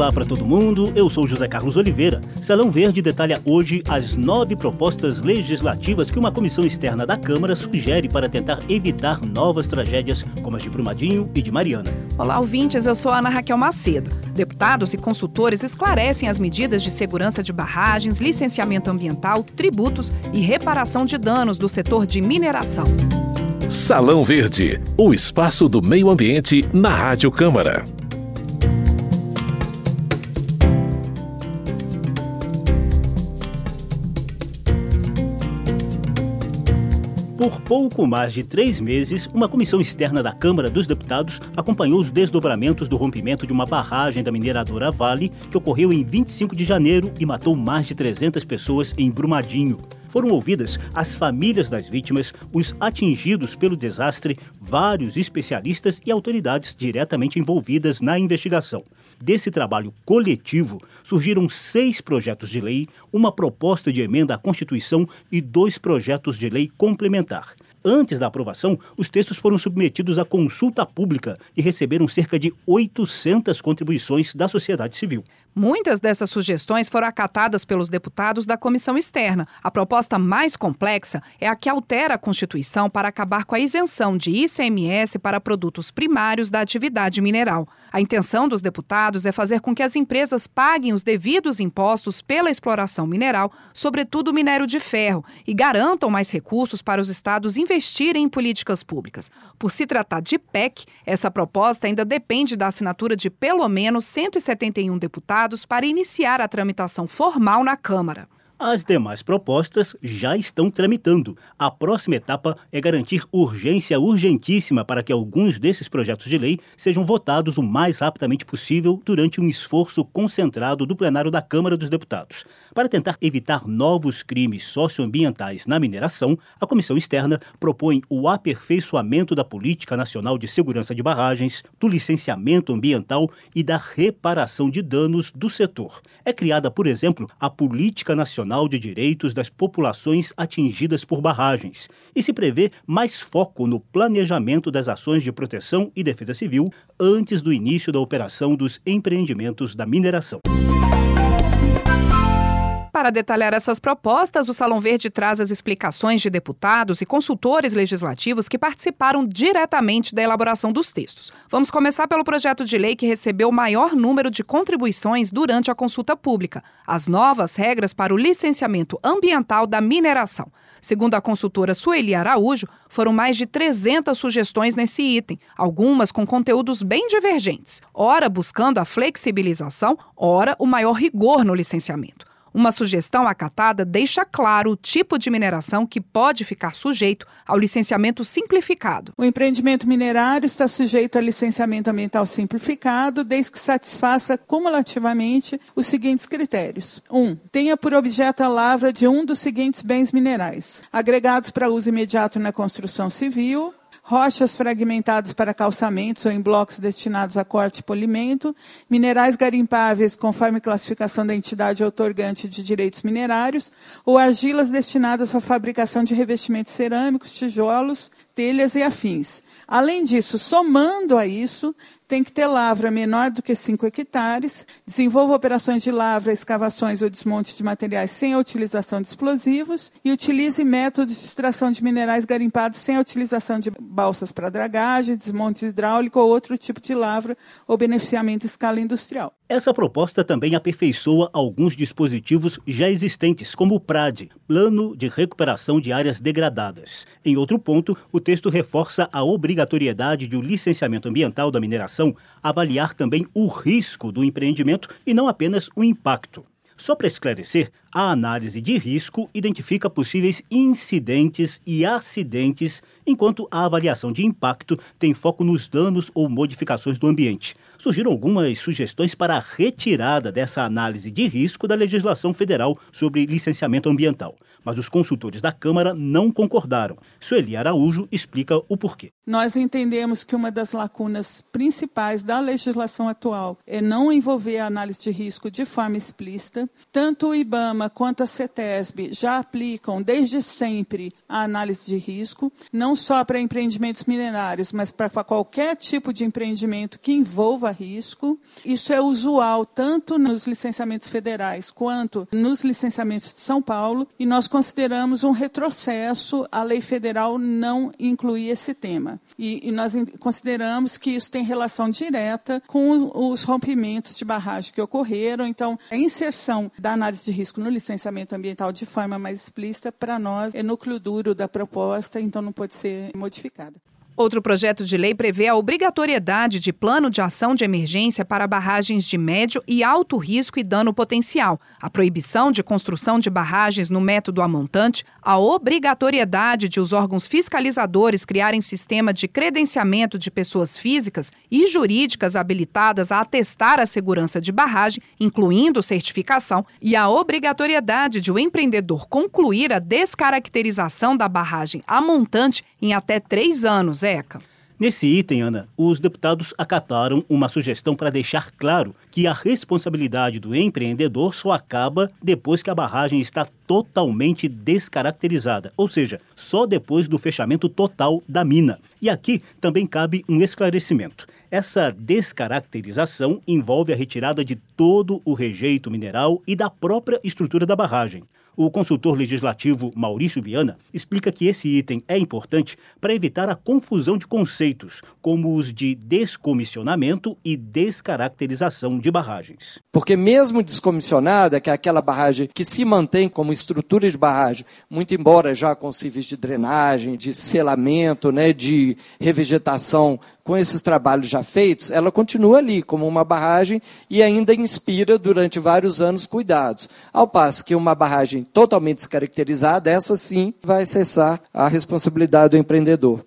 Olá para todo mundo, eu sou José Carlos Oliveira. Salão Verde detalha hoje as nove propostas legislativas que uma comissão externa da Câmara sugere para tentar evitar novas tragédias como as de Brumadinho e de Mariana. Olá, ouvintes, eu sou Ana Raquel Macedo. Deputados e consultores esclarecem as medidas de segurança de barragens, licenciamento ambiental, tributos e reparação de danos do setor de mineração. Salão Verde, o espaço do meio ambiente na Rádio Câmara. Por pouco mais de três meses, uma comissão externa da Câmara dos Deputados acompanhou os desdobramentos do rompimento de uma barragem da mineradora Vale, que ocorreu em 25 de janeiro e matou mais de 300 pessoas em Brumadinho. Foram ouvidas as famílias das vítimas, os atingidos pelo desastre, vários especialistas e autoridades diretamente envolvidas na investigação. Desse trabalho coletivo surgiram seis projetos de lei, uma proposta de emenda à Constituição e dois projetos de lei complementar. Antes da aprovação, os textos foram submetidos à consulta pública e receberam cerca de 800 contribuições da sociedade civil. Muitas dessas sugestões foram acatadas pelos deputados da comissão externa. A proposta mais complexa é a que altera a Constituição para acabar com a isenção de ICMS para produtos primários da atividade mineral. A intenção dos deputados é fazer com que as empresas paguem os devidos impostos pela exploração mineral, sobretudo minério de ferro, e garantam mais recursos para os estados investirem em políticas públicas. Por se tratar de PEC, essa proposta ainda depende da assinatura de pelo menos 171 deputados para iniciar a tramitação formal na Câmara. As demais propostas já estão tramitando. A próxima etapa é garantir urgência urgentíssima para que alguns desses projetos de lei sejam votados o mais rapidamente possível durante um esforço concentrado do plenário da Câmara dos Deputados. Para tentar evitar novos crimes socioambientais na mineração, a comissão externa propõe o aperfeiçoamento da Política Nacional de Segurança de Barragens, do licenciamento ambiental e da reparação de danos do setor. É criada, por exemplo, a Política Nacional de Direitos das Populações Atingidas por Barragens e se prevê mais foco no planejamento das ações de proteção e defesa civil antes do início da operação dos empreendimentos da mineração. Para detalhar essas propostas, o Salão Verde traz as explicações de deputados e consultores legislativos que participaram diretamente da elaboração dos textos. Vamos começar pelo projeto de lei que recebeu o maior número de contribuições durante a consulta pública: as novas regras para o licenciamento ambiental da mineração. Segundo a consultora Sueli Araújo, foram mais de 300 sugestões nesse item, algumas com conteúdos bem divergentes, ora buscando a flexibilização, ora o maior rigor no licenciamento. Uma sugestão acatada deixa claro o tipo de mineração que pode ficar sujeito ao licenciamento simplificado. O empreendimento minerário está sujeito a licenciamento ambiental simplificado, desde que satisfaça cumulativamente os seguintes critérios: 1. Um, tenha por objeto a lavra de um dos seguintes bens minerais, agregados para uso imediato na construção civil, rochas fragmentadas para calçamentos ou em blocos destinados a corte e polimento, minerais garimpáveis conforme classificação da entidade outorgante de direitos minerários, ou argilas destinadas à fabricação de revestimentos cerâmicos, tijolos, telhas e afins. Além disso, somando a isso, tem que ter lavra menor do que 5 hectares, desenvolva operações de lavra, escavações ou desmonte de materiais sem a utilização de explosivos e utilize métodos de extração de minerais garimpados sem a utilização de balsas para dragagem, desmonte hidráulico ou outro tipo de lavra ou beneficiamento em escala industrial. Essa proposta também aperfeiçoa alguns dispositivos já existentes, como o PRAD, Plano de Recuperação de Áreas Degradadas. Em outro ponto, o texto reforça a obrigatoriedade de o licenciamento ambiental da mineração avaliar também o risco do empreendimento e não apenas o impacto. Só para esclarecer, a análise de risco identifica possíveis incidentes e acidentes, enquanto a avaliação de impacto tem foco nos danos ou modificações do ambiente. Surgiram algumas sugestões para a retirada dessa análise de risco da legislação federal sobre licenciamento ambiental, mas os consultores da Câmara não concordaram. Sueli Araújo explica o porquê. Nós entendemos que uma das lacunas principais da legislação atual é não envolver a análise de risco de forma explícita. Tanto o IBAMA Quanto a CETESB já aplicam desde sempre a análise de risco, não só para empreendimentos minerários, mas para qualquer tipo de empreendimento que envolva risco. Isso é usual tanto nos licenciamentos federais quanto nos licenciamentos de São Paulo, e nós consideramos um retrocesso a lei federal não incluir esse tema. E, e nós consideramos que isso tem relação direta com os rompimentos de barragem que ocorreram. Então, a inserção da análise de risco no licenciamento ambiental de forma mais explícita, para nós, é núcleo duro da proposta, então não pode ser modificada. Outro projeto de lei prevê a obrigatoriedade de plano de ação de emergência para barragens de médio e alto risco e dano potencial, a proibição de construção de barragens no método amontante, a obrigatoriedade de os órgãos fiscalizadores criarem sistema de credenciamento de pessoas físicas e jurídicas habilitadas a atestar a segurança de barragem, incluindo certificação, e a obrigatoriedade de o empreendedor concluir a descaracterização da barragem a montante em até três anos. Zeca. Nesse item, Ana, os deputados acataram uma sugestão para deixar claro que a responsabilidade do empreendedor só acaba depois que a barragem está totalmente descaracterizada, ou seja, só depois do fechamento total da mina. E aqui também cabe um esclarecimento. Essa descaracterização envolve a retirada de todo o rejeito mineral e da própria estrutura da barragem. O consultor legislativo Maurício Viana explica que esse item é importante para evitar a confusão de conceitos, como os de descomissionamento e descaracterização de barragens. Porque mesmo descomissionada, que é aquela barragem que se mantém como estrutura de barragem, muito embora já com civis de drenagem, de selamento, né, de revegetação com esses trabalhos já feitos, ela continua ali como uma barragem e ainda inspira durante vários anos cuidados. Ao passo que uma barragem totalmente descaracterizada, essa sim vai cessar a responsabilidade do empreendedor.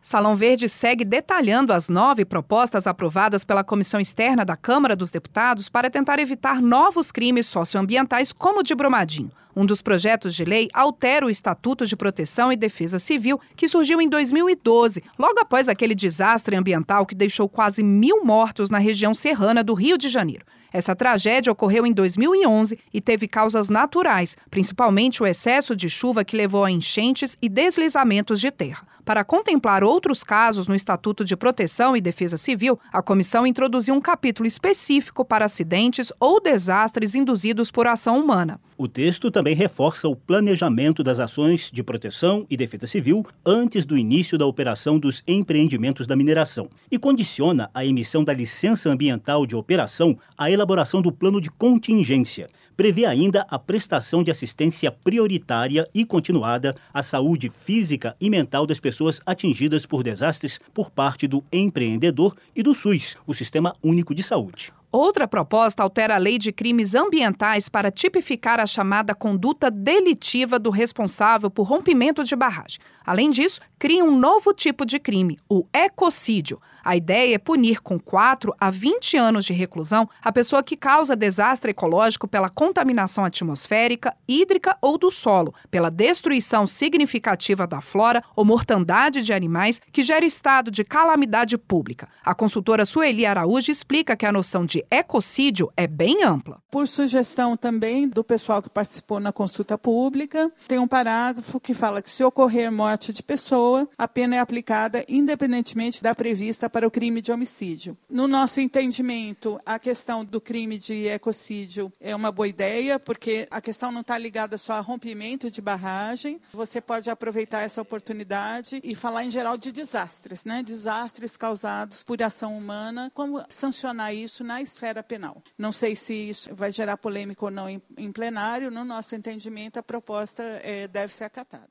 Salão Verde segue detalhando as nove propostas aprovadas pela Comissão Externa da Câmara dos Deputados para tentar evitar novos crimes socioambientais como o de Brumadinho. Um dos projetos de lei altera o Estatuto de Proteção e Defesa Civil, que surgiu em 2012, logo após aquele desastre ambiental que deixou quase mil mortos na região serrana do Rio de Janeiro. Essa tragédia ocorreu em 2011 e teve causas naturais, principalmente o excesso de chuva que levou a enchentes e deslizamentos de terra. Para contemplar outros casos no Estatuto de Proteção e Defesa Civil, a comissão introduziu um capítulo específico para acidentes ou desastres induzidos por ação humana. O texto também reforça o planejamento das ações de proteção e defesa civil antes do início da operação dos empreendimentos da mineração e condiciona a emissão da licença ambiental de operação à elaboração do plano de contingência prevê ainda a prestação de assistência prioritária e continuada à saúde física e mental das pessoas atingidas por desastres por parte do empreendedor e do SUS, o Sistema Único de Saúde. Outra proposta altera a lei de crimes ambientais para tipificar a chamada conduta delitiva do responsável por rompimento de barragem. Além disso, cria um novo tipo de crime, o ecocídio. A ideia é punir com 4 a 20 anos de reclusão a pessoa que causa desastre ecológico pela contaminação atmosférica, hídrica ou do solo, pela destruição significativa da flora ou mortandade de animais que gera estado de calamidade pública. A consultora Sueli Araújo explica que a noção de ecocídio é bem ampla. Por sugestão também do pessoal que participou na consulta pública, tem um parágrafo que fala que se ocorrer morte de pessoa, a pena é aplicada independentemente da prevista para o crime de homicídio. No nosso entendimento, a questão do crime de ecocídio é uma boa ideia, porque a questão não está ligada só a rompimento de barragem. Você pode aproveitar essa oportunidade e falar em geral de desastres, né? Desastres causados por ação humana, como sancionar isso na esfera penal. Não sei se isso vai gerar polêmica ou não em, plenário. No nosso entendimento, a proposta é, deve ser acatada.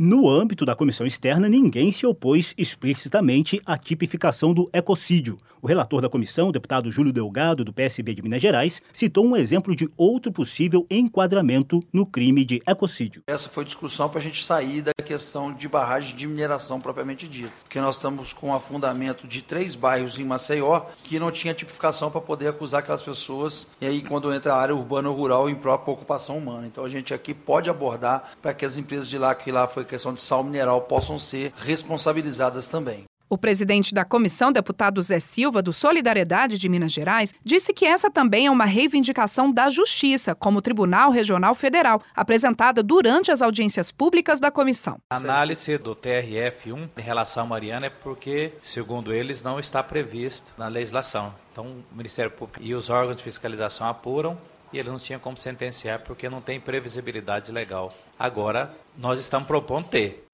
No âmbito da comissão externa, ninguém se opôs explicitamente à tipificação do ecocídio. O relator da comissão, o deputado Júlio Delgado, do PSB de Minas Gerais, citou um exemplo de outro possível enquadramento no crime de ecocídio. Essa foi discussão para a gente sair da questão de barragem de mineração propriamente dita. Porque nós estamos com o afundamento de três bairros em Maceió que não tinha tipificação para poder acusar aquelas pessoas. E aí, quando entra a área urbana ou rural, em própria ocupação humana. Então, a gente aqui pode abordar para que as empresas de lá, que lá foi questão de sal mineral possam ser responsabilizadas também. O presidente da comissão, deputado Zé Silva, do Solidariedade de Minas Gerais, disse que essa também é uma reivindicação da Justiça, como Tribunal Regional Federal, apresentada durante as audiências públicas da comissão. A análise do TRF1 em relação à Mariana é porque, segundo eles, não está previsto na legislação. Então, o Ministério Público e os órgãos de fiscalização apuram e eles não tinham como sentenciar porque não tem previsibilidade legal. Agora, nós estamos propondo ter.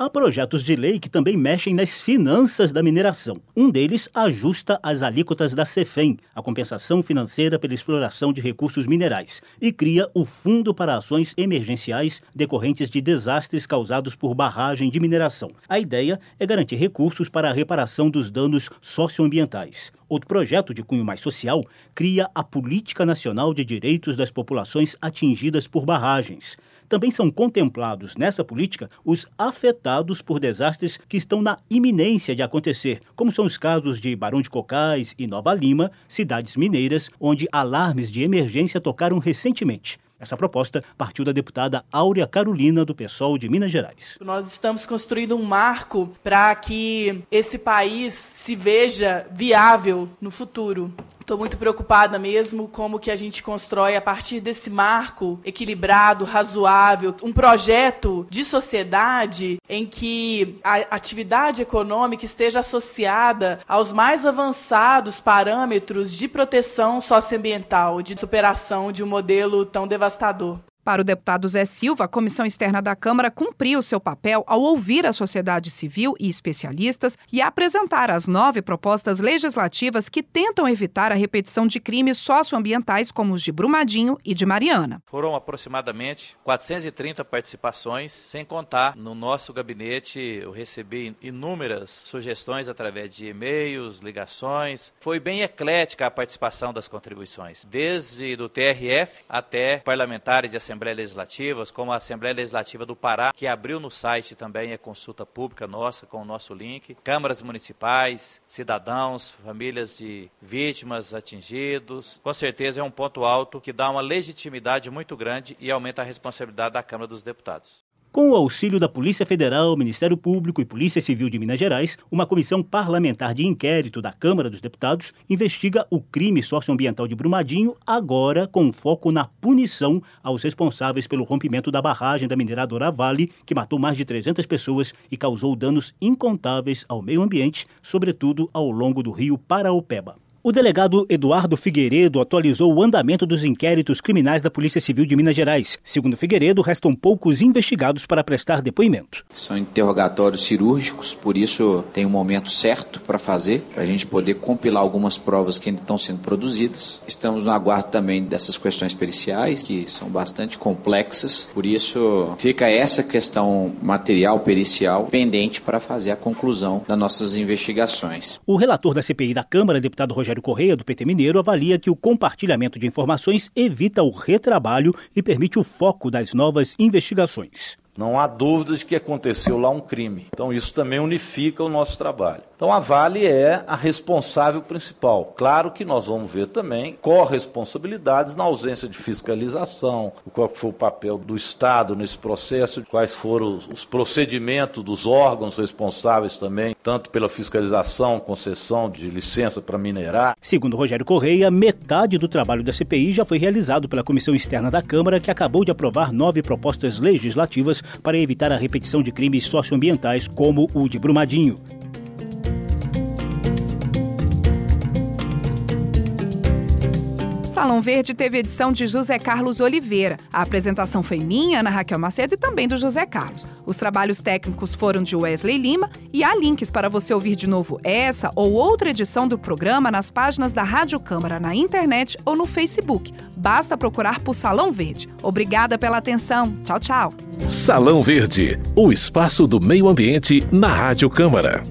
Há projetos de lei que também mexem nas finanças da mineração. Um deles ajusta as alíquotas da CEFEM, a compensação financeira pela exploração de recursos minerais, e cria o Fundo para Ações Emergenciais decorrentes de desastres causados por barragem de mineração. A ideia é garantir recursos para a reparação dos danos socioambientais. Outro projeto de cunho mais social cria a Política Nacional de Direitos das Populações Atingidas por Barragens. Também são contemplados nessa política os afetados por desastres que estão na iminência de acontecer, como são os casos de Barão de Cocais e Nova Lima, cidades mineiras, onde alarmes de emergência tocaram recentemente. Essa proposta partiu da deputada Áurea Carolina, do PSOL de Minas Gerais. Nós estamos construindo um marco para que esse país se veja viável no futuro. Estou muito preocupada mesmo como que a gente constrói a partir desse marco equilibrado, razoável, um projeto de sociedade em que a atividade econômica esteja associada aos mais avançados parâmetros de proteção socioambiental, de superação de um modelo tão devastador devastador. Para o deputado Zé Silva, a Comissão Externa da Câmara cumpriu seu papel ao ouvir a sociedade civil e especialistas e apresentar as nove propostas legislativas que tentam evitar a repetição de crimes socioambientais como os de Brumadinho e de Mariana. Foram aproximadamente 430 participações, sem contar no nosso gabinete eu recebi inúmeras sugestões através de e-mails, ligações. Foi bem eclética a participação das contribuições, desde do TRF até parlamentares de Assembleia Assembleias Legislativas, como a Assembleia Legislativa do Pará, que abriu no site também a consulta pública nossa com o nosso link, câmaras municipais, cidadãos, famílias de vítimas, atingidos. Com certeza é um ponto alto que dá uma legitimidade muito grande e aumenta a responsabilidade da Câmara dos Deputados. Com o auxílio da Polícia Federal, Ministério Público e Polícia Civil de Minas Gerais, uma comissão parlamentar de inquérito da Câmara dos Deputados investiga o crime socioambiental de Brumadinho, agora com foco na punição aos responsáveis pelo rompimento da barragem da mineradora Vale, que matou mais de 300 pessoas e causou danos incontáveis ao meio ambiente, sobretudo ao longo do rio Paraopeba. O delegado Eduardo Figueiredo atualizou o andamento dos inquéritos criminais da Polícia Civil de Minas Gerais. Segundo Figueiredo, restam poucos investigados para prestar depoimento. São interrogatórios cirúrgicos, por isso tem um momento certo para fazer, para a gente poder compilar algumas provas que ainda estão sendo produzidas. Estamos no aguardo também dessas questões periciais, que são bastante complexas, por isso fica essa questão material pericial pendente para fazer a conclusão das nossas investigações. O relator da CPI da Câmara, deputado Rogério Rogério Correia, do PT Mineiro, avalia que o compartilhamento de informações evita o retrabalho e permite o foco das novas investigações. Não há dúvidas de que aconteceu lá um crime. Então, isso também unifica o nosso trabalho. Então, a Vale é a responsável principal. Claro que nós vamos ver também corresponsabilidades na ausência de fiscalização, qual foi o papel do Estado nesse processo, quais foram os procedimentos dos órgãos responsáveis também, tanto pela fiscalização, concessão de licença para minerar. Segundo Rogério Correia, metade do trabalho da CPI já foi realizado pela Comissão Externa da Câmara, que acabou de aprovar nove propostas legislativas para evitar a repetição de crimes socioambientais como o de Brumadinho. Salão Verde teve edição de José Carlos Oliveira. A apresentação foi minha, Ana Raquel Macedo e também do José Carlos. Os trabalhos técnicos foram de Wesley Lima e há links para você ouvir de novo essa ou outra edição do programa nas páginas da Rádio Câmara na internet ou no Facebook. Basta procurar por Salão Verde. Obrigada pela atenção. Tchau, tchau. Salão Verde, o espaço do meio ambiente na Rádio Câmara.